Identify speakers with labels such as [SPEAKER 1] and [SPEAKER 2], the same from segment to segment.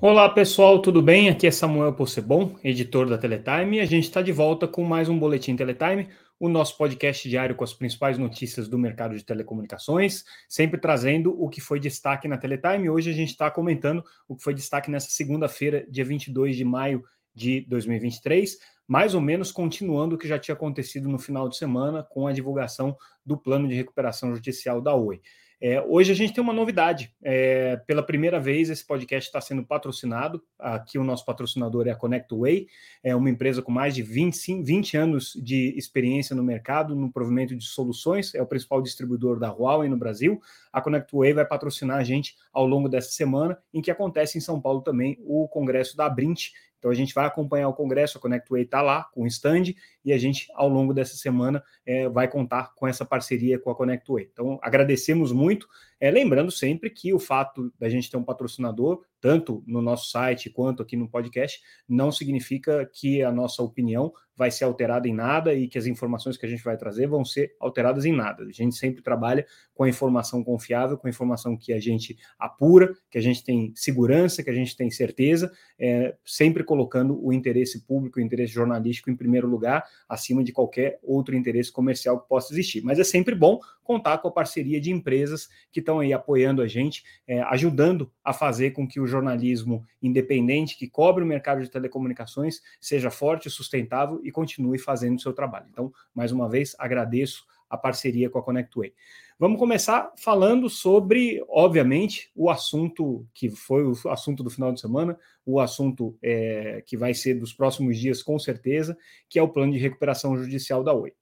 [SPEAKER 1] Olá pessoal, tudo bem? Aqui é Samuel Possebon, editor da Teletime, e a gente está de volta com mais um Boletim Teletime, o nosso podcast diário com as principais notícias do mercado de telecomunicações, sempre trazendo o que foi destaque na Teletime. Hoje a gente está comentando o que foi destaque nessa segunda-feira, dia 22 de maio de 2023, mais ou menos continuando o que já tinha acontecido no final de semana com a divulgação do plano de recuperação judicial da Oi. É, hoje a gente tem uma novidade. É, pela primeira vez, esse podcast está sendo patrocinado. Aqui o nosso patrocinador é a ConnectWay, é uma empresa com mais de 25, 20 anos de experiência no mercado, no provimento de soluções, é o principal distribuidor da Huawei no Brasil. A ConnectWay vai patrocinar a gente ao longo dessa semana, em que acontece em São Paulo também o congresso da Brint, então a gente vai acompanhar o congresso, a ConnectWay está lá com o stand e a gente, ao longo dessa semana, é, vai contar com essa parceria com a ConnectWay. Então agradecemos muito, é, lembrando sempre que o fato da gente ter um patrocinador tanto no nosso site quanto aqui no podcast, não significa que a nossa opinião vai ser alterada em nada e que as informações que a gente vai trazer vão ser alteradas em nada. A gente sempre trabalha com a informação confiável, com a informação que a gente apura, que a gente tem segurança, que a gente tem certeza, é, sempre colocando o interesse público, o interesse jornalístico em primeiro lugar, acima de qualquer outro interesse comercial que possa existir. Mas é sempre bom contar com a parceria de empresas que estão aí apoiando a gente, é, ajudando a fazer com que o jornalismo independente que cobre o mercado de telecomunicações seja forte, sustentável e continue fazendo o seu trabalho. Então, mais uma vez, agradeço a parceria com a ConnectWay. Vamos começar falando sobre, obviamente, o assunto que foi o assunto do final de semana, o assunto é, que vai ser dos próximos dias, com certeza, que é o plano de recuperação judicial da Oi.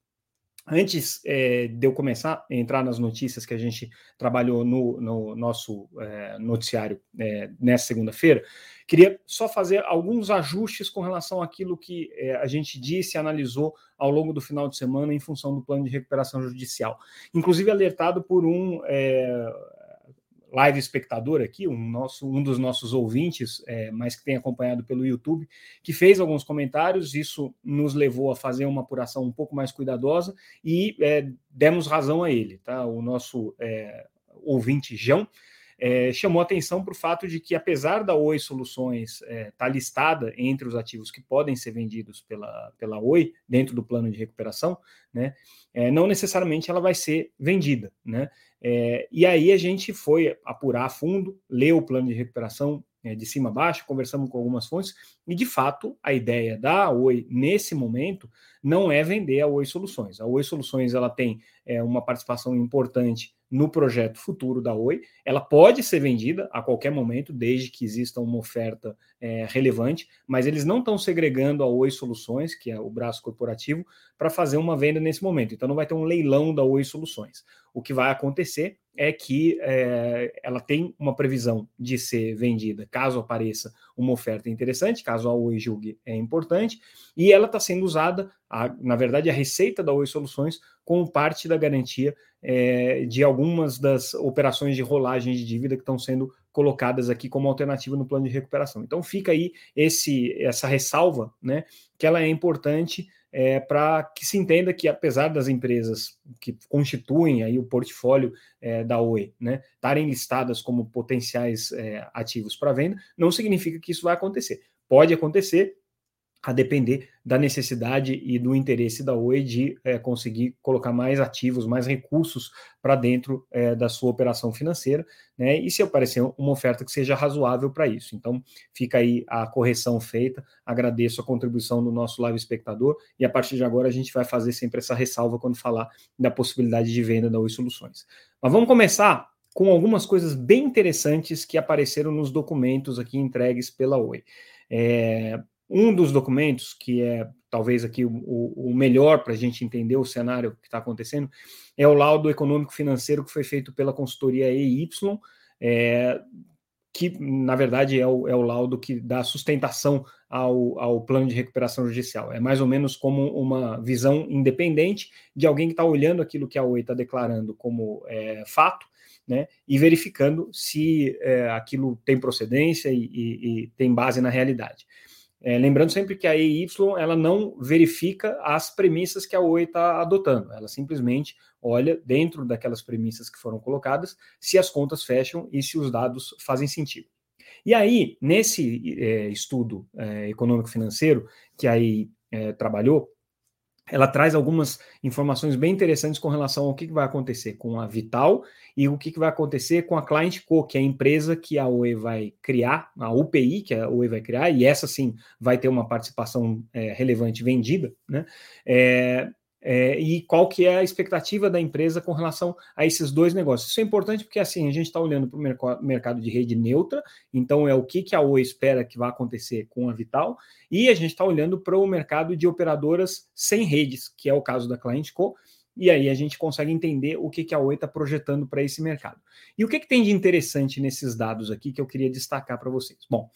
[SPEAKER 1] Antes é, de eu começar a entrar nas notícias que a gente trabalhou no, no nosso é, noticiário é, nessa segunda-feira, queria só fazer alguns ajustes com relação àquilo que a gente disse e analisou ao longo do final de semana em função do plano de recuperação judicial. Inclusive alertado por um live espectador aqui, um, nosso, um dos nossos ouvintes, é, mas que tem acompanhado pelo YouTube, que fez alguns comentários. Isso nos levou a fazer uma apuração um pouco mais cuidadosa e é, demos razão a ele. Tá? O nosso é, ouvinte, João, é, chamou atenção para o fato de que, apesar da Oi Soluções estar é, tá listada entre os ativos que podem ser vendidos pela, pela Oi, dentro do plano de recuperação, né, é, não necessariamente ela vai ser vendida. Né? É, e aí a gente foi apurar a fundo, leu o plano de recuperação é, de cima a baixo, conversamos com algumas fontes, e de fato a ideia da Oi nesse momento não é vender a Oi Soluções. A Oi Soluções ela tem é, uma participação importante no projeto futuro da Oi. Ela pode ser vendida a qualquer momento, desde que exista uma oferta é, relevante, mas eles não estão segregando a Oi Soluções, que é o braço corporativo, para fazer uma venda nesse momento. Então não vai ter um leilão da Oi Soluções. O que vai acontecer é que é, ela tem uma previsão de ser vendida caso apareça uma oferta interessante, caso a Oi julgue é importante, e ela está sendo usada, a, na verdade, a receita da Oi Soluções como parte da garantia é, de algumas das operações de rolagem de dívida que estão sendo colocadas aqui como alternativa no plano de recuperação. Então fica aí esse essa ressalva, né, que ela é importante é, para que se entenda que, apesar das empresas que constituem aí o portfólio é, da Oi né, estarem listadas como potenciais é, ativos para venda, não significa que isso vai acontecer. Pode acontecer, a depender da necessidade e do interesse da Oi de é, conseguir colocar mais ativos, mais recursos para dentro é, da sua operação financeira, né? E se aparecer uma oferta que seja razoável para isso. Então, fica aí a correção feita. Agradeço a contribuição do nosso live espectador e a partir de agora a gente vai fazer sempre essa ressalva quando falar da possibilidade de venda da Oi Soluções. Mas vamos começar com algumas coisas bem interessantes que apareceram nos documentos aqui entregues pela Oi. É, um dos documentos, que é talvez aqui o, o melhor para a gente entender o cenário que está acontecendo, é o laudo econômico financeiro que foi feito pela consultoria EY, é, que na verdade é o, é o laudo que dá sustentação ao, ao plano de recuperação judicial. É mais ou menos como uma visão independente de alguém que está olhando aquilo que a OE está declarando como é, fato né, e verificando se é, aquilo tem procedência e, e, e tem base na realidade. É, lembrando sempre que a EY ela não verifica as premissas que a Oi está adotando, ela simplesmente olha dentro daquelas premissas que foram colocadas se as contas fecham e se os dados fazem sentido. E aí, nesse é, estudo é, econômico-financeiro que aí é, trabalhou, ela traz algumas informações bem interessantes com relação ao que, vai acontecer com a Vital e o que, vai acontecer com a Client Co, que é a empresa que a Oi vai criar, a UPI que a Oi vai criar, e essa sim vai ter uma participação é, relevante vendida, né? É, é, e qual que é a expectativa da empresa com relação a esses dois negócios. Isso é importante porque assim a gente está olhando para o mercado de rede neutra, então é o que, que a Oi espera que vai acontecer com a Vital, e a gente está olhando para o mercado de operadoras sem redes, que é o caso da Client Co, e aí a gente consegue entender o que, que a Oi está projetando para esse mercado. E o que, que tem de interessante nesses dados aqui que eu queria destacar para vocês? Bom,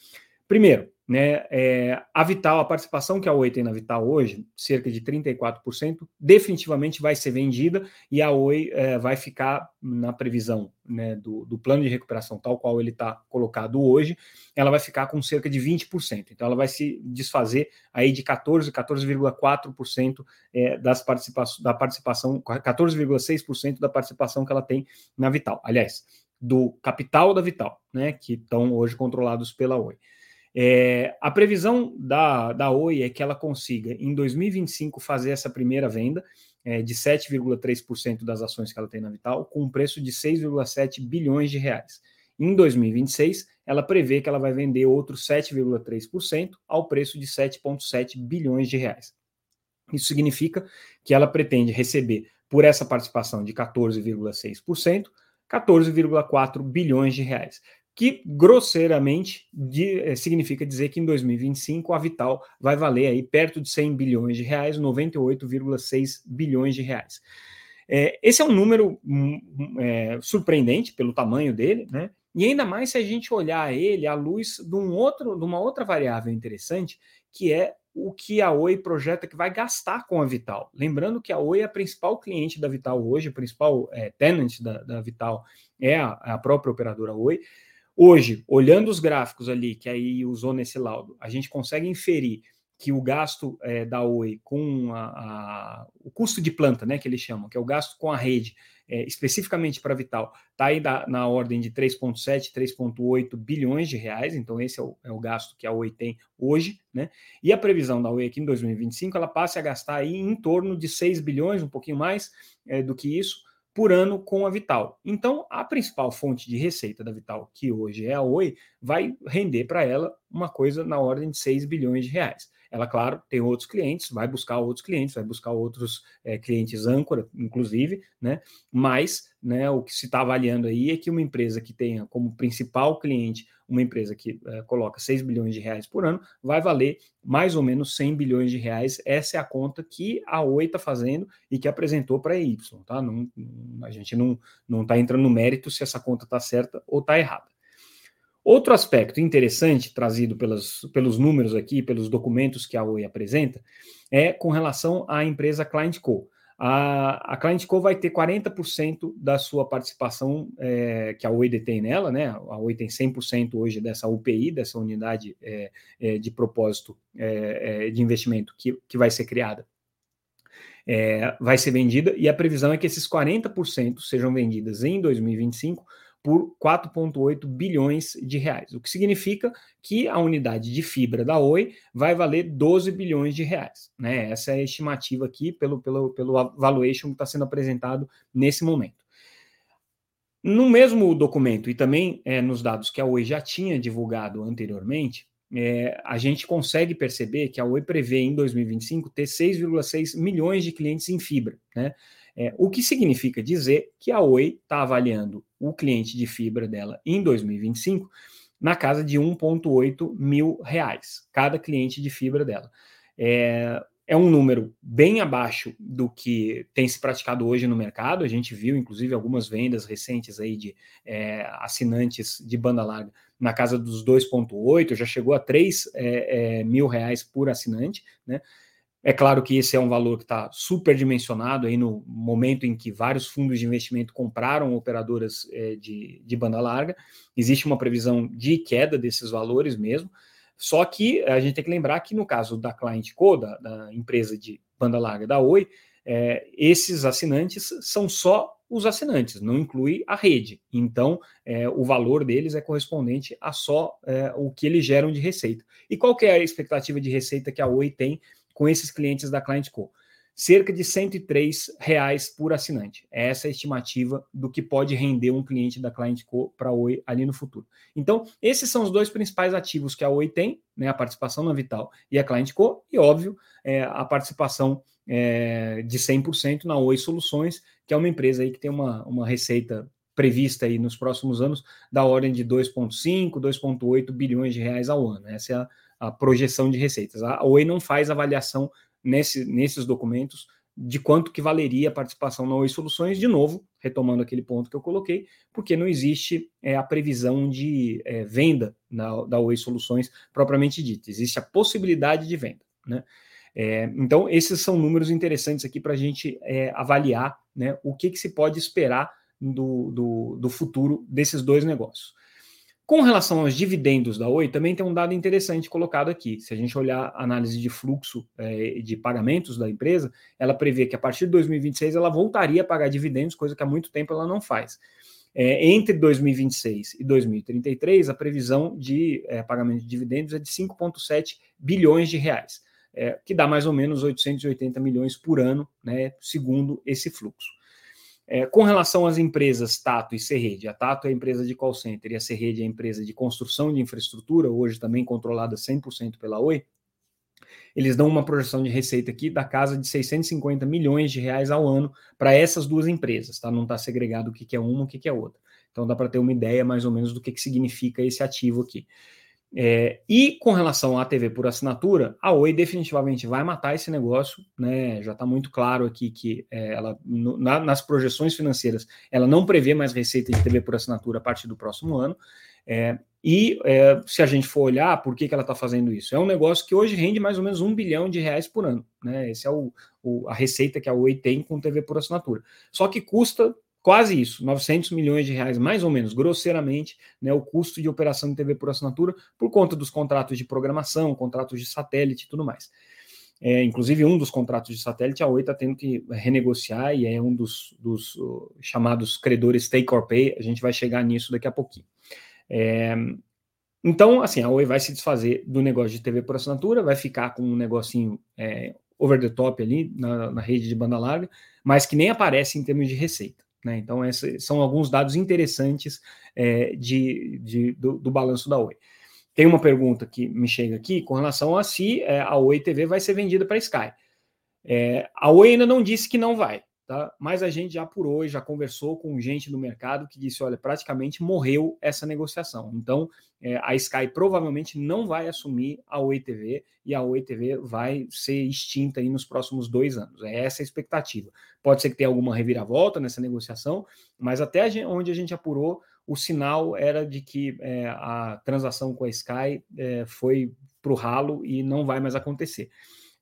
[SPEAKER 1] Primeiro, né, é, a Vital, a participação que a Oi tem na Vital hoje, cerca de 34%, definitivamente vai ser vendida e a Oi é, vai ficar na previsão né, do, do, plano de recuperação, tal qual ele está colocado hoje, ela vai ficar com cerca de 20%. Então, ela vai se desfazer aí de 14, 14,4% é, das participações, da participação, 14,6% da participação que ela tem na Vital. Aliás, do capital da Vital, né, que estão hoje controlados pela Oi. É, a previsão da, da Oi é que ela consiga, em 2025, fazer essa primeira venda é, de 7,3% das ações que ela tem na Vital, com um preço de 6,7 bilhões de reais. Em 2026, ela prevê que ela vai vender outros 7,3% ao preço de 7,7 bilhões de reais. Isso significa que ela pretende receber, por essa participação de 14,6%, 14,4 bilhões de reais que grosseiramente de, eh, significa dizer que em 2025 a Vital vai valer aí perto de 100 bilhões de reais, 98,6 bilhões de reais. É, esse é um número é, surpreendente pelo tamanho dele, né? E ainda mais se a gente olhar ele à luz de, um outro, de uma outra variável interessante, que é o que a Oi projeta que vai gastar com a Vital. Lembrando que a Oi é a principal cliente da Vital hoje, o principal é, tenant da, da Vital é a, a própria operadora Oi. Hoje, olhando os gráficos ali que aí usou nesse laudo, a gente consegue inferir que o gasto é, da Oi com a, a, o custo de planta, né, que eles chamam, que é o gasto com a rede, é, especificamente para Vital, está aí da, na ordem de 3,7, 3,8 bilhões de reais, então esse é o, é o, gasto que a Oi tem hoje, né? E a previsão da Oi aqui em 2025, ela passa a gastar aí em torno de 6 bilhões, um pouquinho mais é, do que isso, por ano com a Vital. Então, a principal fonte de receita da Vital, que hoje é a Oi, vai render para ela uma coisa na ordem de 6 bilhões de reais. Ela, claro, tem outros clientes, vai buscar outros clientes, vai buscar outros é, clientes âncora, inclusive, né? Mas né, o que se está avaliando aí é que uma empresa que tenha como principal cliente uma empresa que é, coloca 6 bilhões de reais por ano vai valer mais ou menos 100 bilhões de reais. Essa é a conta que a Oi está fazendo e que apresentou para a Y. Tá? Não, a gente não está entrando no mérito se essa conta está certa ou está errada. Outro aspecto interessante trazido pelos números aqui, pelos documentos que a Oi apresenta, é com relação à empresa Client Co. A, a Client Co vai ter 40% da sua participação é, que a Oi detém nela, né? A Oi tem 100% hoje dessa UPI, dessa unidade é, é, de propósito é, é, de investimento que, que vai ser criada. É, vai ser vendida e a previsão é que esses 40% sejam vendidas em 2025 por 4,8 bilhões de reais, o que significa que a unidade de fibra da Oi vai valer 12 bilhões de reais. Né? Essa é a estimativa aqui pelo, pelo, pelo valuation que está sendo apresentado nesse momento. No mesmo documento e também é, nos dados que a Oi já tinha divulgado anteriormente, é, a gente consegue perceber que a Oi prevê em 2025 ter 6,6 milhões de clientes em fibra. Né? É, o que significa dizer que a Oi está avaliando o cliente de fibra dela em 2025 na casa de 1,8 mil reais, cada cliente de fibra dela. É, é um número bem abaixo do que tem se praticado hoje no mercado. A gente viu, inclusive, algumas vendas recentes aí de é, assinantes de banda larga na casa dos 2,8, já chegou a 3 é, é, mil reais por assinante, né? É claro que esse é um valor que está superdimensionado aí no momento em que vários fundos de investimento compraram operadoras é, de, de banda larga. Existe uma previsão de queda desses valores mesmo. Só que a gente tem que lembrar que no caso da Client Co, da, da empresa de banda larga da Oi, é, esses assinantes são só os assinantes, não inclui a rede. Então, é, o valor deles é correspondente a só é, o que eles geram de receita. E qual que é a expectativa de receita que a Oi tem com esses clientes da Client Co? cerca de 103 reais por assinante. Essa é a estimativa do que pode render um cliente da Client Co para a Oi ali no futuro. Então, esses são os dois principais ativos que a Oi tem, né, a participação na Vital e a Client Co, e óbvio, é, a participação é, de 100% na Oi Soluções, que é uma empresa aí que tem uma, uma receita prevista aí nos próximos anos da ordem de 2,5, 2,8 bilhões de reais ao ano. Essa é a, a projeção de receitas. A Oi não faz avaliação nesse, nesses documentos de quanto que valeria a participação na Oi Soluções, de novo, retomando aquele ponto que eu coloquei, porque não existe é, a previsão de é, venda na, da Oi Soluções propriamente dita, existe a possibilidade de venda. Né? É, então, esses são números interessantes aqui para a gente é, avaliar né, o que, que se pode esperar do, do, do futuro desses dois negócios. Com relação aos dividendos da Oi, também tem um dado interessante colocado aqui. Se a gente olhar a análise de fluxo é, de pagamentos da empresa, ela prevê que a partir de 2026 ela voltaria a pagar dividendos, coisa que há muito tempo ela não faz. É, entre 2026 e 2033, a previsão de é, pagamento de dividendos é de 5,7 bilhões de reais, é, que dá mais ou menos 880 milhões por ano, né, segundo esse fluxo. É, com relação às empresas Tato e Serrede, a Tato é a empresa de call center e a Serrede é a empresa de construção de infraestrutura, hoje também controlada 100% pela Oi, eles dão uma projeção de receita aqui da casa de 650 milhões de reais ao ano para essas duas empresas, tá? Não está segregado o que, que é uma o que, que é outra. Então dá para ter uma ideia mais ou menos do que, que significa esse ativo aqui. É, e com relação à TV por assinatura, a Oi definitivamente vai matar esse negócio, né? Já está muito claro aqui que é, ela, no, na, nas projeções financeiras, ela não prevê mais receita de TV por assinatura a partir do próximo ano. É, e é, se a gente for olhar por que, que ela está fazendo isso, é um negócio que hoje rende mais ou menos um bilhão de reais por ano. Né? Essa é o, o, a receita que a Oi tem com TV por assinatura. Só que custa quase isso, 900 milhões de reais, mais ou menos, grosseiramente, né, o custo de operação de TV por assinatura, por conta dos contratos de programação, contratos de satélite e tudo mais. É, inclusive, um dos contratos de satélite, a Oi está tendo que renegociar e é um dos, dos chamados credores take or pay. A gente vai chegar nisso daqui a pouquinho. É, então, assim, a Oi vai se desfazer do negócio de TV por assinatura, vai ficar com um negocinho é, over the top ali na, na rede de banda larga, mas que nem aparece em termos de receita. Né? Então, esses são alguns dados interessantes é, de, de do, do, balanço da Oi. Tem uma pergunta que me chega aqui com relação a se é, a Oi TV vai ser vendida para a Sky. É, a Oi ainda não disse que não vai. Tá? Mas a gente já apurou já conversou com gente do mercado que disse: olha, praticamente morreu essa negociação. Então, é, a Sky provavelmente não vai assumir a Oi TV e a Oi TV vai ser extinta aí nos próximos dois anos. É essa a expectativa. Pode ser que tenha alguma reviravolta nessa negociação, mas até a gente, onde a gente apurou, o sinal era de que é, a transação com a Sky é, foi para o ralo e não vai mais acontecer.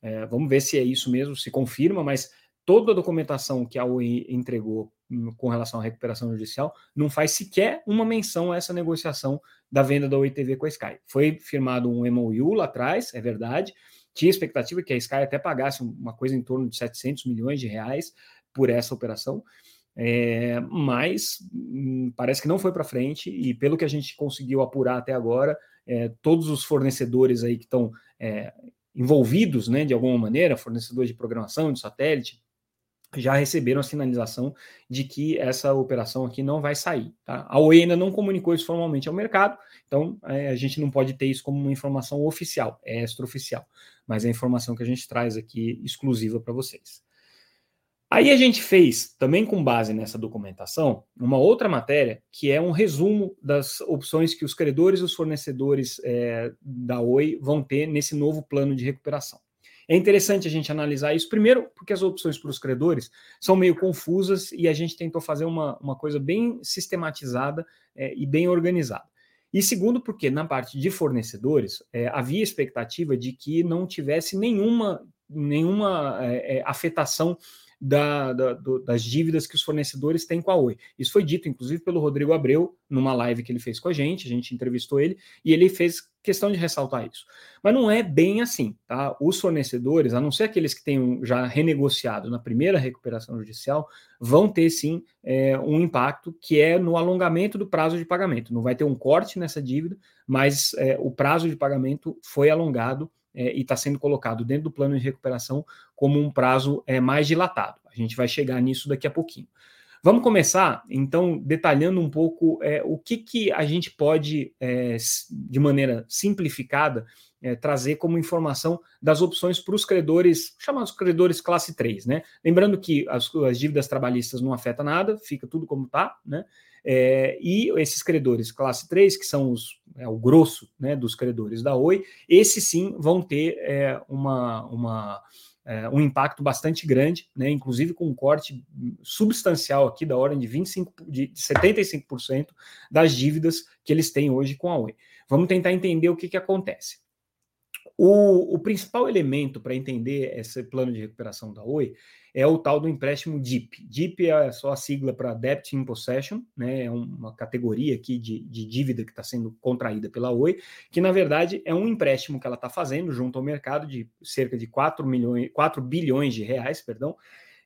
[SPEAKER 1] É, vamos ver se é isso mesmo, se confirma, mas toda a documentação que a Oi entregou com relação à recuperação judicial não faz sequer uma menção a essa negociação da venda da Oi TV com a Sky. Foi firmado um MOU lá atrás, é verdade. Tinha expectativa que a Sky até pagasse uma coisa em torno de 700 milhões de reais por essa operação, é, mas hum, parece que não foi para frente e pelo que a gente conseguiu apurar até agora, é, todos os fornecedores aí que estão é, envolvidos, né, de alguma maneira, fornecedores de programação, de satélite, já receberam a sinalização de que essa operação aqui não vai sair. Tá? A Oi ainda não comunicou isso formalmente ao mercado, então é, a gente não pode ter isso como uma informação oficial, é extraoficial, mas é a informação que a gente traz aqui exclusiva para vocês. Aí a gente fez, também com base nessa documentação, uma outra matéria que é um resumo das opções que os credores e os fornecedores é, da Oi vão ter nesse novo plano de recuperação. É interessante a gente analisar isso, primeiro, porque as opções para os credores são meio confusas e a gente tentou fazer uma, uma coisa bem sistematizada é, e bem organizada. E segundo, porque na parte de fornecedores é, havia expectativa de que não tivesse nenhuma, nenhuma é, é afetação da, da, do, das dívidas que os fornecedores têm com a Oi. Isso foi dito, inclusive, pelo Rodrigo Abreu, numa live que ele fez com a gente, a gente entrevistou ele, e ele fez questão de ressaltar isso. Mas não é bem assim, tá? Os fornecedores, a não ser aqueles que tenham já renegociado na primeira recuperação judicial, vão ter sim é, um impacto que é no alongamento do prazo de pagamento. Não vai ter um corte nessa dívida, mas é, o prazo de pagamento foi alongado é, e está sendo colocado dentro do plano de recuperação como um prazo é, mais dilatado. A gente vai chegar nisso daqui a pouquinho. Vamos começar, então, detalhando um pouco é, o que, que a gente pode, é, de maneira simplificada, é, trazer como informação das opções para os credores, chamados credores classe 3, né? Lembrando que as, as dívidas trabalhistas não afetam nada, fica tudo como está, né? É, e esses credores classe 3, que são os, é, o grosso né, dos credores da Oi, esses sim vão ter é, uma, uma é, um impacto bastante grande, né, inclusive com um corte substancial aqui da ordem de 25, de 75% das dívidas que eles têm hoje com a Oi. Vamos tentar entender o que, que acontece. O, o principal elemento para entender esse plano de recuperação da Oi é o tal do empréstimo DIP. DIP é só a sigla para Debt in Possession, né? é uma categoria aqui de, de dívida que está sendo contraída pela Oi, que na verdade é um empréstimo que ela está fazendo junto ao mercado de cerca de 4, milhões, 4 bilhões de reais, perdão,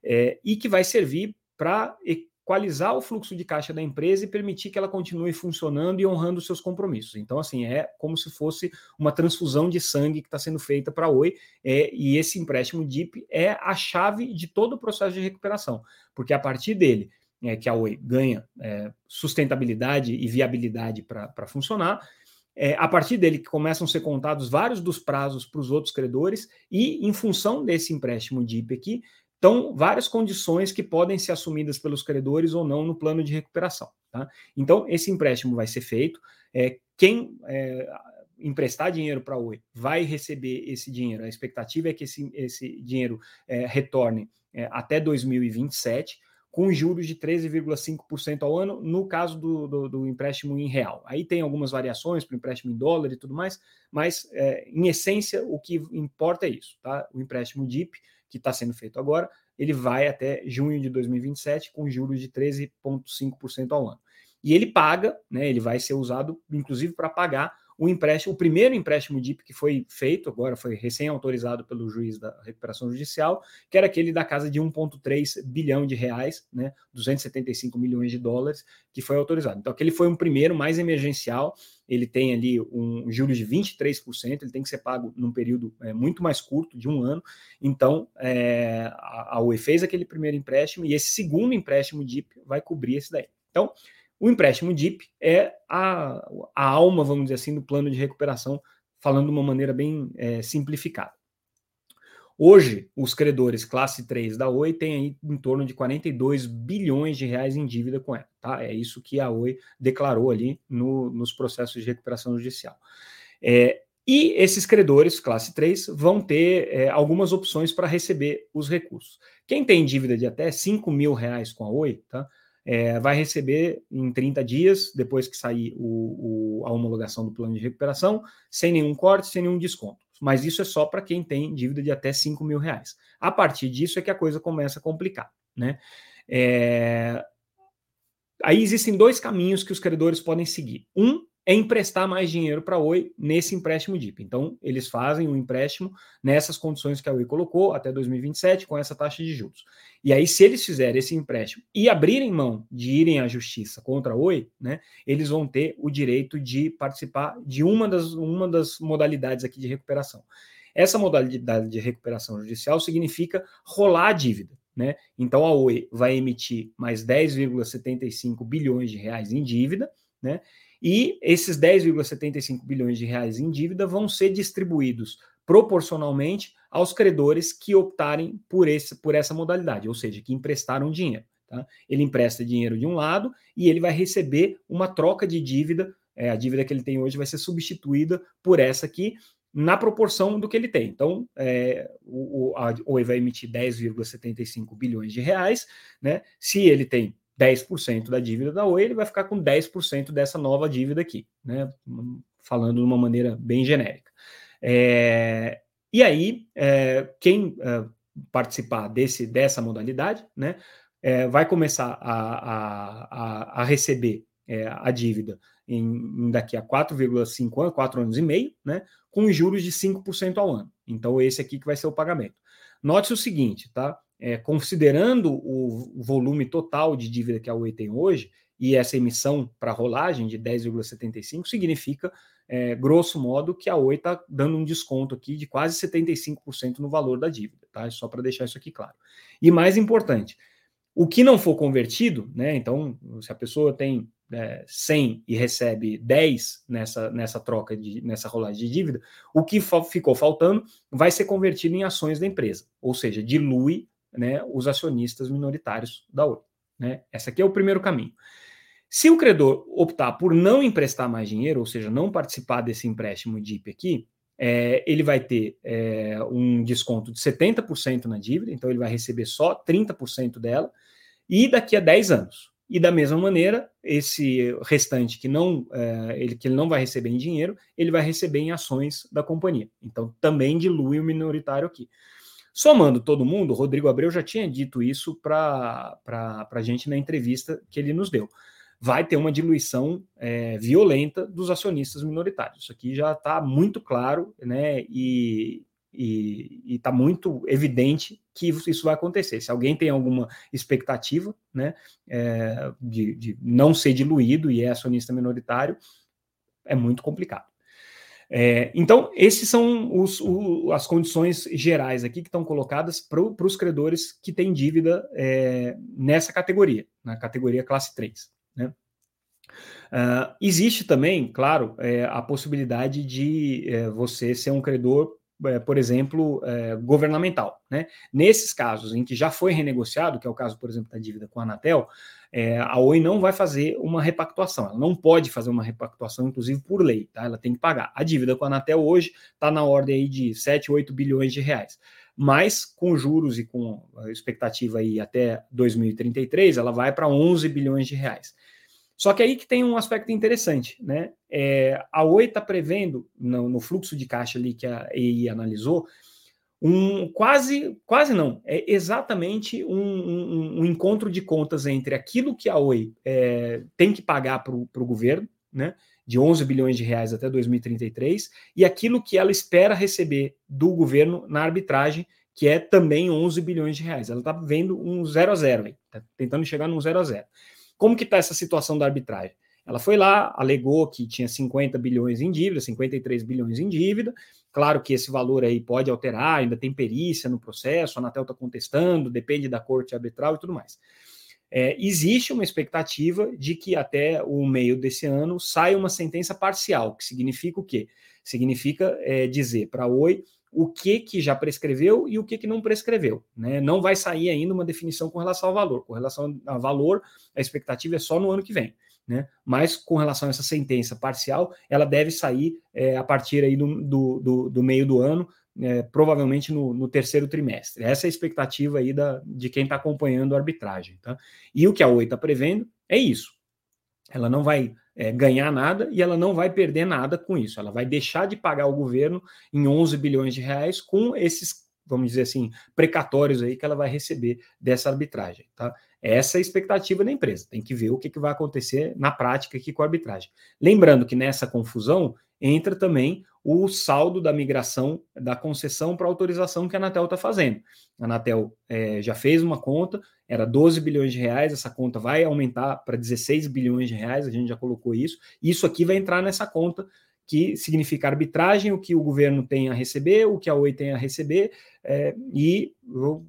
[SPEAKER 1] é, e que vai servir para equalizar o fluxo de caixa da empresa e permitir que ela continue funcionando e honrando seus compromissos. Então, assim, é como se fosse uma transfusão de sangue que está sendo feita para a Oi, é, e esse empréstimo DIP é a chave de todo o processo de recuperação, porque a partir dele é que a Oi ganha é, sustentabilidade e viabilidade para funcionar, é, a partir dele que começam a ser contados vários dos prazos para os outros credores, e em função desse empréstimo DIP aqui, então, várias condições que podem ser assumidas pelos credores ou não no plano de recuperação. Tá? Então, esse empréstimo vai ser feito. É, quem é, emprestar dinheiro para a Oi vai receber esse dinheiro. A expectativa é que esse, esse dinheiro é, retorne é, até 2027, com juros de 13,5% ao ano, no caso do, do, do, empréstimo em real. Aí tem algumas variações para o empréstimo em dólar e tudo mais, mas é, em essência o que importa é isso, tá? O empréstimo DIP que está sendo feito agora, ele vai até junho de 2027 com juros de 13,5% ao ano. E ele paga, né, ele vai ser usado, inclusive, para pagar o empréstimo, o primeiro empréstimo DIP que foi feito, agora foi recém-autorizado pelo juiz da recuperação judicial, que era aquele da casa de 1,3 bilhão de reais, né, 275 milhões de dólares, que foi autorizado. Então, aquele foi um primeiro mais emergencial, ele tem ali um juros de 23%, ele tem que ser pago num período é, muito mais curto, de um ano. Então, é, a, a UE fez aquele primeiro empréstimo e esse segundo empréstimo DIP vai cobrir esse daí. Então, o empréstimo DIP é a, a alma, vamos dizer assim, do plano de recuperação, falando de uma maneira bem é, simplificada. Hoje, os credores classe 3 da Oi têm aí em torno de 42 bilhões de reais em dívida com ela. Tá? É isso que a Oi declarou ali no, nos processos de recuperação judicial. É, e esses credores, classe 3, vão ter é, algumas opções para receber os recursos. Quem tem dívida de até 5 mil reais com a Oi, tá? é, vai receber em 30 dias, depois que sair o, o, a homologação do plano de recuperação, sem nenhum corte, sem nenhum desconto. Mas isso é só para quem tem dívida de até 5 mil reais. A partir disso é que a coisa começa a complicar. Né? É... Aí existem dois caminhos que os credores podem seguir. Um é emprestar mais dinheiro para a Oi nesse empréstimo DIP. Então, eles fazem um empréstimo nessas condições que a Oi colocou até 2027, com essa taxa de juros. E aí, se eles fizerem esse empréstimo e abrirem mão de irem à justiça contra a Oi, né, eles vão ter o direito de participar de uma das, uma das modalidades aqui de recuperação. Essa modalidade de recuperação judicial significa rolar a dívida. Né? Então a Oi vai emitir mais 10,75 bilhões de reais em dívida, né? E esses 10,75 bilhões de reais em dívida vão ser distribuídos proporcionalmente aos credores que optarem por, esse, por essa modalidade, ou seja, que emprestaram dinheiro. Tá? Ele empresta dinheiro de um lado e ele vai receber uma troca de dívida. É, a dívida que ele tem hoje vai ser substituída por essa aqui, na proporção do que ele tem. Então, é, o, o, a Oi vai emitir 10,75 bilhões de reais, né? Se ele tem 10% da dívida da Oi, ele vai ficar com 10% dessa nova dívida aqui, né? Falando de uma maneira bem genérica. É, e aí, é, quem é, participar desse, dessa modalidade, né, é, vai começar a, a, a, receber é, a dívida em, em daqui a 4,5 anos, 4 anos e meio, né, com juros de 5% ao ano. Então, esse aqui que vai ser o pagamento. Note o seguinte, tá? É, considerando o volume total de dívida que a Oi tem hoje, e essa emissão para rolagem de 10,75 significa, é, grosso modo, que a Oi está dando um desconto aqui de quase 75% no valor da dívida, tá? Só para deixar isso aqui claro. E mais importante, o que não for convertido, né? Então, se a pessoa tem é, 100 e recebe 10 nessa, nessa troca, de, nessa rolagem de dívida, o que ficou faltando vai ser convertido em ações da empresa, ou seja, dilui né, os acionistas minoritários da Oi. Né? Esse aqui é o primeiro caminho. Se o credor optar por não emprestar mais dinheiro, ou seja, não participar desse empréstimo DIP aqui, é, ele vai ter é, um desconto de 70% na dívida, então ele vai receber só 30% dela, e daqui a 10 anos. E da mesma maneira, esse restante que não é, ele, que ele não vai receber em dinheiro, ele vai receber em ações da companhia. Então também dilui o minoritário aqui. Somando todo mundo, Rodrigo Abreu já tinha dito isso para a gente na entrevista que ele nos deu. Vai ter uma diluição é, violenta dos acionistas minoritários. Isso aqui já está muito claro, né? E, e está muito evidente que isso vai acontecer. Se alguém tem alguma expectativa né, é, de, de, não ser diluído e é acionista minoritário, é muito complicado. É, então, esses são os, o, as condições gerais aqui que estão colocadas para os credores que têm dívida é, nessa categoria, na categoria classe 3. Né? Uh, existe também, claro, é, a possibilidade de é, você ser um credor é, por exemplo, é, governamental. Né? Nesses casos em que já foi renegociado, que é o caso, por exemplo, da dívida com a Anatel, é, a Oi não vai fazer uma repactuação, ela não pode fazer uma repactuação, inclusive por lei, tá? ela tem que pagar. A dívida com a Anatel hoje está na ordem aí de 7, 8 bilhões de reais. Mas com juros e com expectativa aí até 2033, ela vai para 11 bilhões de reais. Só que aí que tem um aspecto interessante, né? É, a Oi está prevendo, no, no, fluxo de caixa ali que a EI analisou, um quase, quase não, é exatamente um, um, um encontro de contas entre aquilo que a Oi é, tem que pagar para o governo, né? De 11 bilhões de reais até 2033, e aquilo que ela espera receber do governo na arbitragem, que é também 11 bilhões de reais. Ela está vendo um zero a zero, está tentando chegar num zero a zero. Como que está essa situação da arbitragem? Ela foi lá, alegou que tinha 50 bilhões em dívida, 53 bilhões em dívida. Claro que esse valor aí pode alterar, ainda tem perícia no processo, a Anatel está contestando, depende da corte arbitral e tudo mais. É, existe uma expectativa de que até o meio desse ano saia uma sentença parcial, que significa o quê? Significa é, dizer para a Oi o que, que já prescreveu e o que, que não prescreveu. Né? Não vai sair ainda uma definição com relação ao valor. Com relação ao valor, a expectativa é só no ano que vem. Né? Mas com relação a essa sentença parcial, ela deve sair é, a partir aí do, do, do, do meio do ano, é, provavelmente no, no, terceiro trimestre. Essa é a expectativa aí da, de quem está acompanhando a arbitragem. Tá? E o que a Oi está prevendo é isso. Ela não vai é, ganhar nada e ela não vai perder nada com isso. Ela vai deixar de pagar o governo em 11 bilhões de reais com esses, vamos dizer assim, precatórios aí que ela vai receber dessa arbitragem. Tá? Essa é a expectativa da empresa. Tem que ver o que, que vai acontecer na prática aqui com a arbitragem. Lembrando que nessa confusão entra também o saldo da migração da concessão para autorização que a Anatel está fazendo. A Anatel é, já fez uma conta, era 12 bilhões de reais, essa conta vai aumentar para 16 bilhões de reais, a gente já colocou isso. Isso aqui vai entrar nessa conta que significa arbitragem, o que o governo tem a receber, o que a Oi tem a receber, é, e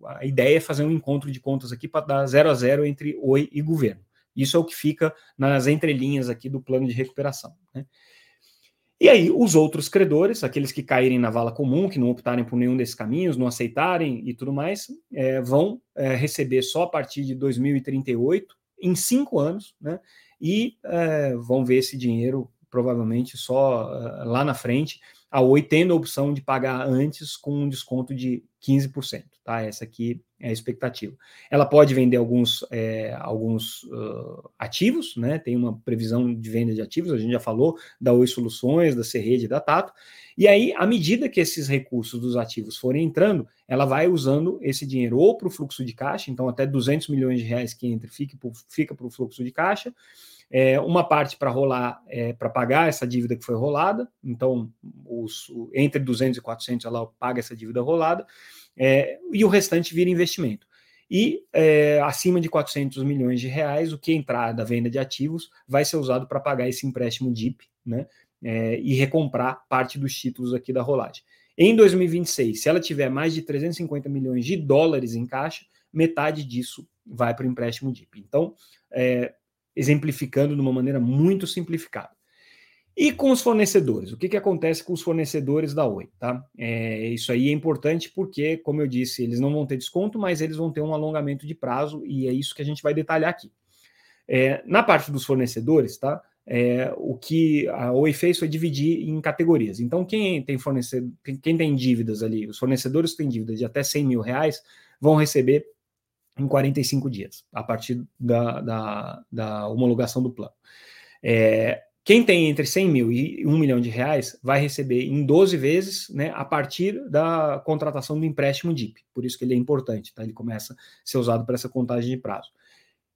[SPEAKER 1] a ideia é fazer um encontro de contas aqui para dar zero a zero entre Oi e governo. Isso é o que fica nas entrelinhas aqui do plano de recuperação. Né? E aí, os outros credores, aqueles que caírem na vala comum, que não optarem por nenhum desses caminhos, não aceitarem e tudo mais, é, vão é, receber só a partir de 2038, em cinco anos, né? E é, vão ver esse dinheiro provavelmente só uh, lá na frente, a Oi tendo a opção de pagar antes com um desconto de 15%, tá? Essa aqui é a expectativa. Ela pode vender alguns, é, alguns uh, ativos, né? Tem uma previsão de venda de ativos, a gente já falou da Oi Soluções, da Serrede da Tato. E aí, à medida que esses recursos dos ativos forem entrando, ela vai usando esse dinheiro ou para o fluxo de caixa, então até 200 milhões de reais que entra fica para o fluxo de caixa, é, uma parte para rolar, é, para pagar essa dívida que foi rolada, então os, entre 200 e 400 ela paga essa dívida rolada, é, e o restante vira investimento. E é, acima de 400 milhões de reais, o que entrar da venda de ativos vai ser usado para pagar esse empréstimo DIP, né? É, e recomprar parte dos títulos aqui da rolagem. Em 2026, se ela tiver mais de 350 milhões de dólares em caixa, metade disso vai para o empréstimo DIP. Então, é, exemplificando de uma maneira muito simplificada. E com os fornecedores? O que, que acontece com os fornecedores da Oi? Tá? É, isso aí é importante porque, como eu disse, eles não vão ter desconto, mas eles vão ter um alongamento de prazo e é isso que a gente vai detalhar aqui. É, na parte dos fornecedores, tá? É, o que a Oi fez foi dividir em categorias. Então, quem tem fornecedor, quem tem dívidas ali, os fornecedores que têm dívidas de até 100 mil reais, vão receber em 45 dias, a partir da, da, da homologação do plano. É, quem tem entre 100 mil e 1 milhão de reais vai receber em 12 vezes né, a partir da contratação do empréstimo DIP. Por isso que ele é importante, tá? ele começa a ser usado para essa contagem de prazo.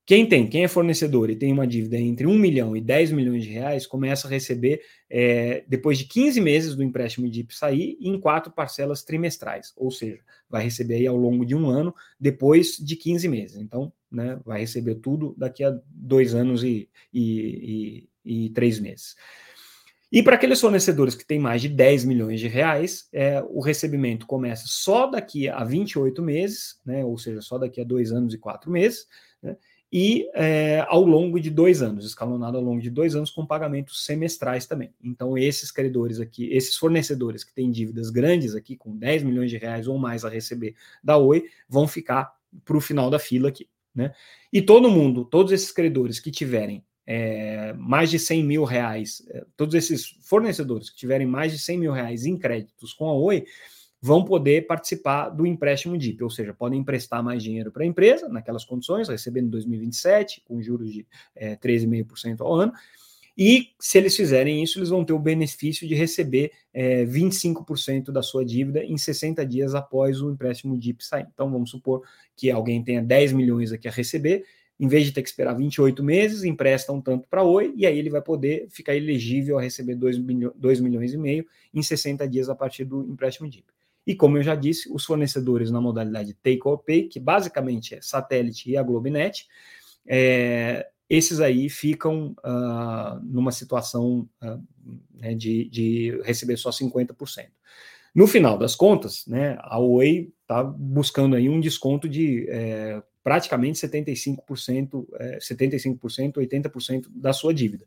[SPEAKER 1] Quem tem, quem é fornecedor e tem uma dívida entre 1 milhão e 10 milhões de reais, começa a receber, é, depois de 15 meses do empréstimo DIP sair, em quatro parcelas trimestrais, ou seja, vai receber aí ao longo de um ano, depois de 15 meses. Então, né, vai receber tudo daqui a dois anos e, e, e, e três meses. E para aqueles fornecedores que têm mais de 10 milhões de reais, é, o recebimento começa só daqui a 28 meses, né, ou seja, só daqui a dois anos e quatro meses, né, e é, ao longo de dois anos, escalonado ao longo de dois anos, com pagamentos semestrais também. Então, esses credores aqui, esses fornecedores que têm dívidas grandes aqui, com 10 milhões de reais ou mais a receber da Oi, vão ficar para o final da fila aqui. Né? E todo mundo, todos esses credores que tiverem é, mais de 100 mil reais, é, todos esses fornecedores que tiverem mais de 100 mil reais em créditos com a Oi, vão poder participar do empréstimo DIP, ou seja, podem emprestar mais dinheiro para a empresa, naquelas condições, recebendo em 2027, com juros de é, 13,5% ao ano, e se eles fizerem isso, eles vão ter o benefício de receber é, 25% da sua dívida em 60 dias após o empréstimo DIP sair. Então, vamos supor que alguém tenha 10 milhões aqui a receber, em vez de ter que esperar 28 meses, empresta um tanto para Oi, e aí ele vai poder ficar elegível a receber 2, milho, 2 milhões e meio em 60 dias a partir do empréstimo DIP. E como eu já disse, os fornecedores na modalidade Take or Pay, que basicamente é satélite e a Globinet, é, esses aí ficam uh, numa situação uh, né, de, de, receber só 50%. No final das contas, né, a Oi está buscando aí um desconto de é, praticamente 75%, é, 75%, 80% da sua dívida.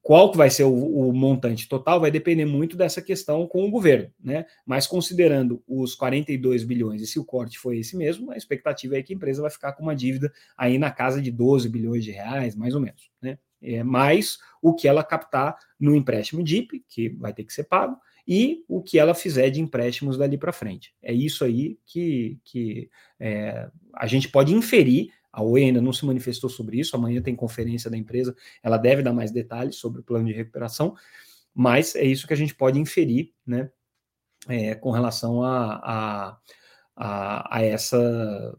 [SPEAKER 1] Qual que vai ser o, o, montante total vai depender muito dessa questão com o governo, né? Mas considerando os 42 bilhões, e se o corte foi esse mesmo, a expectativa é que a empresa vai ficar com uma dívida aí na casa de 12 bilhões de reais, mais ou menos, né? É mais o que ela captar no empréstimo DIP, que vai ter que ser pago, e o que ela fizer de empréstimos dali para frente. É isso aí que, que é, a gente pode inferir a Oi ainda não se manifestou sobre isso. Amanhã tem conferência da empresa, ela deve dar mais detalhes sobre o plano de recuperação, mas é isso que a gente pode inferir, né, é, com relação a, a, a, a, essa,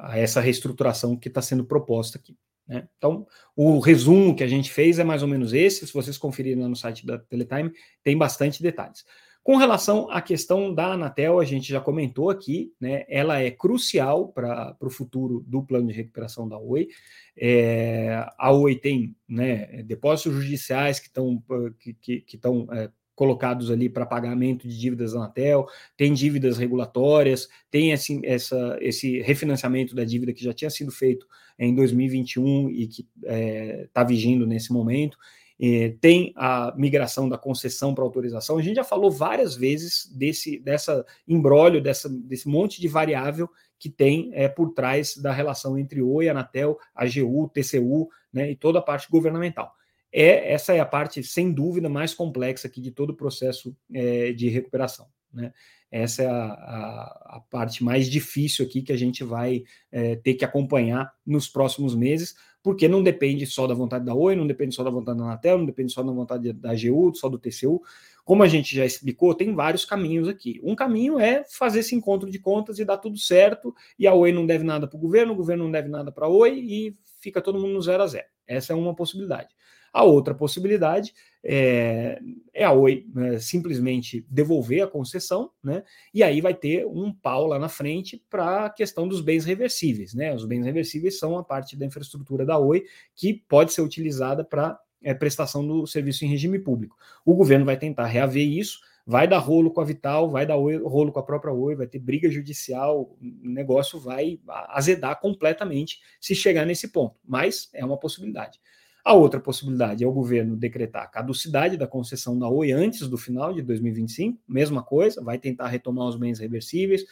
[SPEAKER 1] a essa reestruturação que está sendo proposta aqui. Né? Então, o resumo que a gente fez é mais ou menos esse. Se vocês conferirem lá no site da Teletime, tem bastante detalhes. Com relação à questão da Anatel, a gente já comentou aqui, né? Ela é crucial para o futuro do plano de recuperação da Oi. É, a Oi tem né, depósitos judiciais que estão que, que, que é, colocados ali para pagamento de dívidas da Anatel, tem dívidas regulatórias, tem assim, essa, esse refinanciamento da dívida que já tinha sido feito em 2021 e que está é, tá vigindo nesse momento. É, tem a migração da concessão para autorização. A gente já falou várias vezes desse dessa embrólio, dessa, desse monte de variável que tem é, por trás da relação entre Oi, Anatel, AGU, TCU né, e toda a parte governamental. é essa é a parte, sem dúvida, mais complexa aqui de todo o processo é, de recuperação. Né? Essa é a, a, a, parte mais difícil aqui que a gente vai é, ter que acompanhar nos próximos meses, porque não depende só da vontade da Oi, não depende só da vontade da Anatel, não depende só da vontade da AGU, só do TCU. Como a gente já explicou, tem vários caminhos aqui. Um caminho é fazer esse encontro de contas e dar tudo certo, e a Oi não deve nada para o governo, o governo não deve nada para a Oi, e fica todo mundo no zero a zero. Essa é uma possibilidade. A outra possibilidade é, é a Oi né, simplesmente devolver a concessão, né? E aí vai ter um pau lá na frente para a questão dos bens reversíveis, né? Os bens reversíveis são a parte da infraestrutura da Oi que pode ser utilizada para é, prestação do serviço em regime público. O governo vai tentar reaver isso, vai dar rolo com a Vital, vai dar rolo com a própria Oi, vai ter briga judicial, o negócio vai azedar completamente se chegar nesse ponto, mas é uma possibilidade. A outra possibilidade é o governo decretar a caducidade da concessão da Oi antes do final de 2025, mesma coisa, vai tentar retomar os bens reversíveis,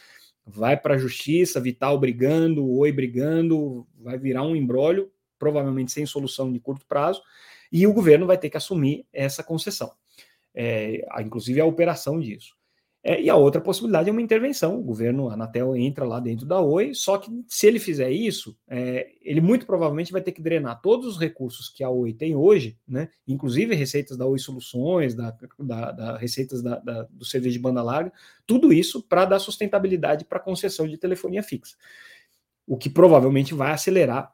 [SPEAKER 1] vai para a justiça, Vital brigando, Oi brigando, vai virar um embrólio, provavelmente sem solução de curto prazo, e o governo vai ter que assumir essa concessão, é, inclusive a operação disso. É, e a outra possibilidade é uma intervenção. O governo, Anatel, entra lá dentro da Oi, só que se ele fizer isso, é, ele muito provavelmente vai ter que drenar todos os recursos que a Oi tem hoje, né, inclusive receitas da Oi Soluções, da, da, da receitas da, da, do serviço de banda larga, tudo isso para dar sustentabilidade para a concessão de telefonia fixa. O que provavelmente vai acelerar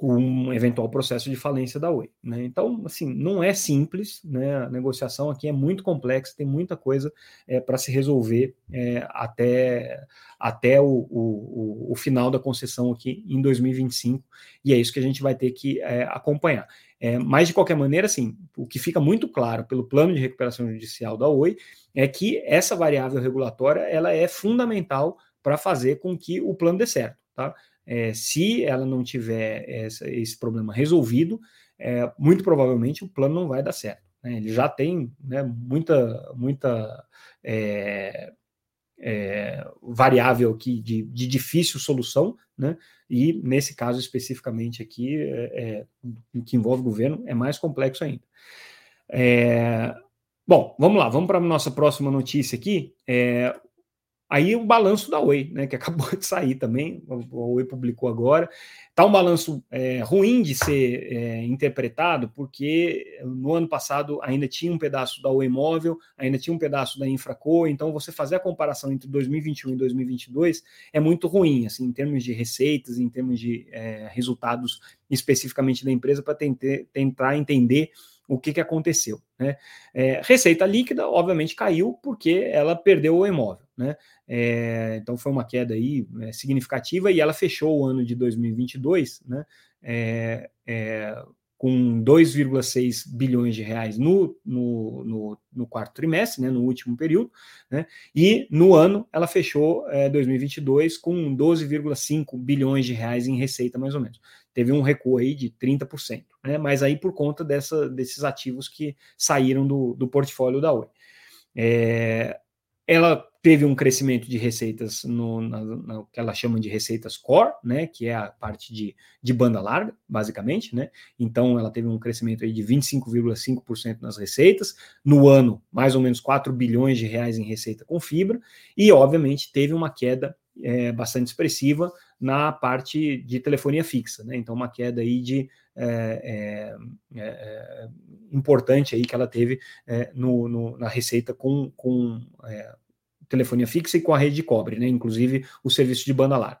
[SPEAKER 1] um eventual processo de falência da Oi. Né? Então, assim, não é simples, né? a negociação aqui é muito complexa, tem muita coisa é, para se resolver é, até, até o, o, o, final da concessão aqui em 2025, e é isso que a gente vai ter que é, acompanhar. É, mas, de qualquer maneira, assim, o que fica muito claro pelo plano de recuperação judicial da Oi é que essa variável regulatória ela é fundamental para fazer com que o plano dê certo. Tá? É, se ela não tiver essa, esse problema resolvido, é, muito provavelmente o plano não vai dar certo. Né? Ele já tem né, muita, muita é, é, variável aqui de, de, difícil solução, né? e nesse caso especificamente aqui, é, é, que envolve governo, é mais complexo ainda. bom, vamos lá, vamos para a nossa próxima notícia aqui. Aí o balanço da Oi, né, que acabou de sair também, o Oi publicou agora. Está um balanço é, ruim de ser é, interpretado, porque no ano passado ainda tinha um pedaço da Oi Móvel, ainda tinha um pedaço da Infraco, então você fazer a comparação entre 2021 e 2022 é muito ruim, assim, em termos de receitas, em termos de é, resultados especificamente da empresa, para tentar entender o que, que aconteceu. Né? É, receita líquida, obviamente, caiu porque ela perdeu o imóvel. Né? É, então foi uma queda aí é, significativa e ela fechou o ano de 2022 né, é, é com 2,6 bilhões de reais no, no, no, no, quarto trimestre, né, no último período, né, e no ano ela fechou é, 2022 com 12,5 bilhões de reais em receita, mais ou menos. Teve um recuo aí de 30%, né, mas aí por conta dessa, desses ativos que saíram do, do portfólio da Oi. É, ela teve um crescimento de receitas no na, na, que ela chama de receitas core, né, que é a parte de, de banda larga, basicamente, né? Então ela teve um crescimento aí de 25,5% nas receitas, no ano, mais ou menos 4 bilhões de reais em receita com fibra, e obviamente teve uma queda é, bastante expressiva na parte de telefonia fixa, né? Então uma queda aí de é, é, é importante aí que ela teve é, no, no, na receita com, com é, telefonia fixa e com a rede de cobre, né? inclusive o serviço de banda larga.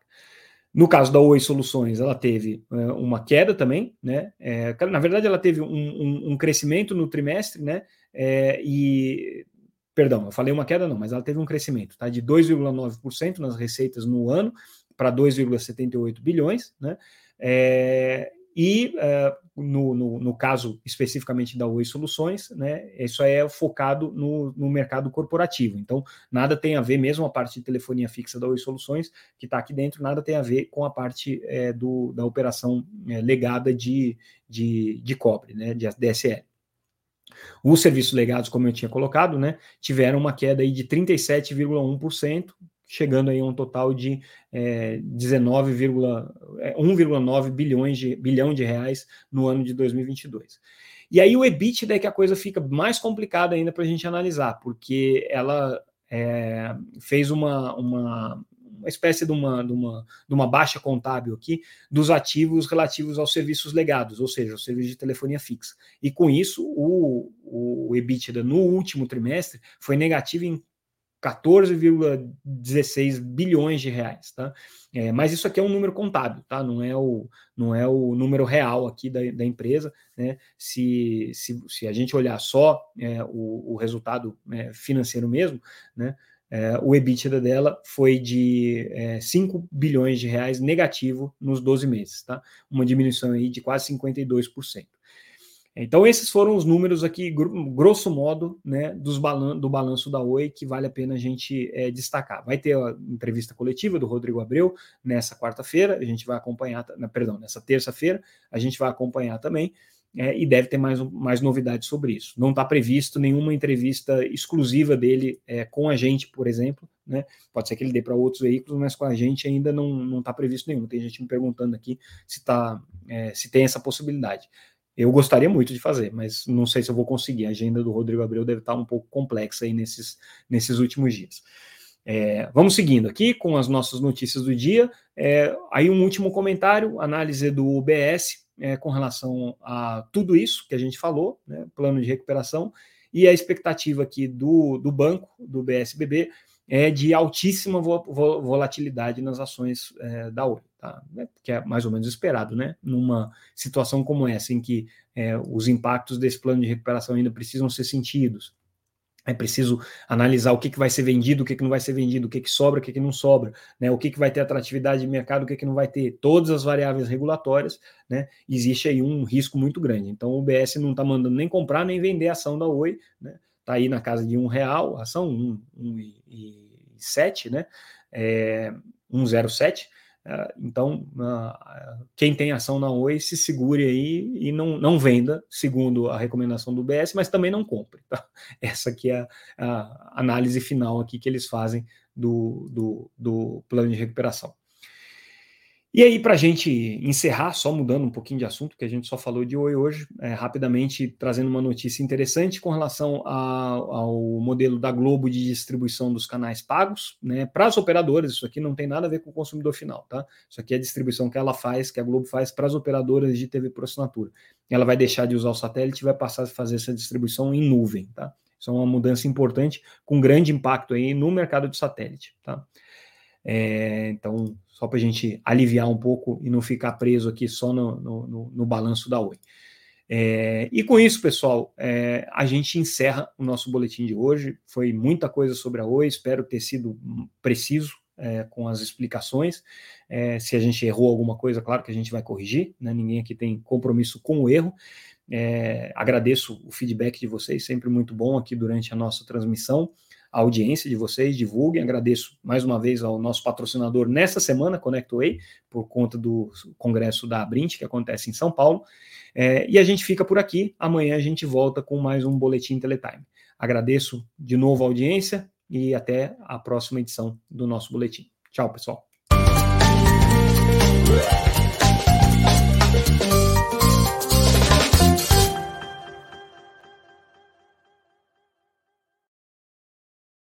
[SPEAKER 1] No caso da Oi Soluções, ela teve é, uma queda também, né? É, na verdade, ela teve um, um, um crescimento no trimestre, né? É, e perdão, eu falei uma queda, não, mas ela teve um crescimento, tá? De 2,9% nas receitas no ano para 2,78 bilhões, né? É, e uh, no, no, no, caso especificamente da Oi Soluções, né, isso é focado no, no, mercado corporativo. Então, nada tem a ver, mesmo a parte de telefonia fixa da Oi Soluções, que está aqui dentro, nada tem a ver com a parte é, do, da operação é, legada de, de, de cobre, né, de DSL. Os serviços legados, como eu tinha colocado, né, tiveram uma queda aí de 37,1%, chegando aí a um total de é, 19,1,9 é, bilhões de bilhão de reais no ano de 2022. E aí o EBITDA é que a coisa fica mais complicada ainda para a gente analisar, porque ela é, fez uma, uma, uma espécie de uma, de, uma, de uma baixa contábil aqui dos ativos relativos aos serviços legados, ou seja, os serviços de telefonia fixa. E com isso, o, o EBITDA no último trimestre foi negativo em 14,16 bilhões de reais, tá? É, mas isso aqui é um número contábil, tá? Não é o, não é o número real aqui da, da empresa, né? Se, se, se a gente olhar só é, o, o resultado é, financeiro mesmo, né? É, o EBITDA dela foi de é, 5 bilhões de reais negativo nos 12 meses, tá? Uma diminuição aí de quase 52%. Então, esses foram os números aqui, grosso modo, né, balan do balanço da Oi, que vale a pena a gente é, destacar. Vai ter a entrevista coletiva do Rodrigo Abreu nessa quarta-feira, a gente vai acompanhar, perdão, nessa terça-feira, a gente vai acompanhar também, é, e deve ter mais, mais novidades sobre isso. Não está previsto nenhuma entrevista exclusiva dele é, com a gente, por exemplo, né? Pode ser que ele dê para outros veículos, mas com a gente ainda não está previsto nenhum. Tem gente me perguntando aqui se, tá, é, se tem essa possibilidade. Eu gostaria muito de fazer, mas não sei se eu vou conseguir. A agenda do Rodrigo Abreu deve estar um pouco complexa aí nesses, nesses últimos dias. É, vamos seguindo aqui com as nossas notícias do dia. É, aí um último comentário, análise do UBS é, com relação a tudo isso que a gente falou, né, plano de recuperação, e a expectativa aqui do, do banco, do BSBB, é de altíssima volatilidade nas ações é, da Oi, tá? É, que é mais ou menos esperado, né? Numa situação como essa, em que é, os impactos desse plano de recuperação ainda precisam ser sentidos, é preciso analisar o que, que vai ser vendido, o que, que não vai ser vendido, o que, que sobra, o que, que não sobra, né? o que, que vai ter atratividade de mercado, o que, que não vai ter, todas as variáveis regulatórias, né? existe aí um risco muito grande. Então o BS não está mandando nem comprar nem vender a ação da Oi, né? Está aí na casa de um real, ação um, um e sete, né? É, 1,07. É, então, quem tem ação na Oi, se segure aí e não, não venda, segundo a recomendação do BS, mas também não compre. Tá? Essa aqui é a, a análise final aqui que eles fazem do, do, do plano de recuperação. E aí, para a gente encerrar, só mudando um pouquinho de assunto, que a gente só falou de Oi hoje, é, rapidamente trazendo uma notícia interessante com relação a, ao modelo da Globo de distribuição dos canais pagos, né? Para as operadoras, isso aqui não tem nada a ver com o consumidor final, tá? Isso aqui é a distribuição que ela faz, que a Globo faz para as operadoras de TV por assinatura. Ela vai deixar de usar o satélite e vai passar a fazer essa distribuição em nuvem, tá? Isso é uma mudança importante, com grande impacto aí no mercado de satélite, tá? É, então, só para a gente aliviar um pouco e não ficar preso aqui só no, no, no, no balanço da Oi. É, e com isso, pessoal, é, a gente encerra o nosso boletim de hoje. Foi muita coisa sobre a Oi, espero ter sido preciso é, com as explicações. É, se a gente errou alguma coisa, claro que a gente vai corrigir, né? ninguém aqui tem compromisso com o erro. É, agradeço o feedback de vocês, sempre muito bom aqui durante a nossa transmissão a audiência de vocês, divulguem. Agradeço mais uma vez ao nosso patrocinador nessa semana, ConnectWay, por conta do congresso da Abrint, que acontece em São Paulo. É, e a gente fica por aqui. Amanhã a gente volta com mais um Boletim Teletime. Agradeço de novo a audiência e até a próxima edição do nosso boletim. Tchau, pessoal.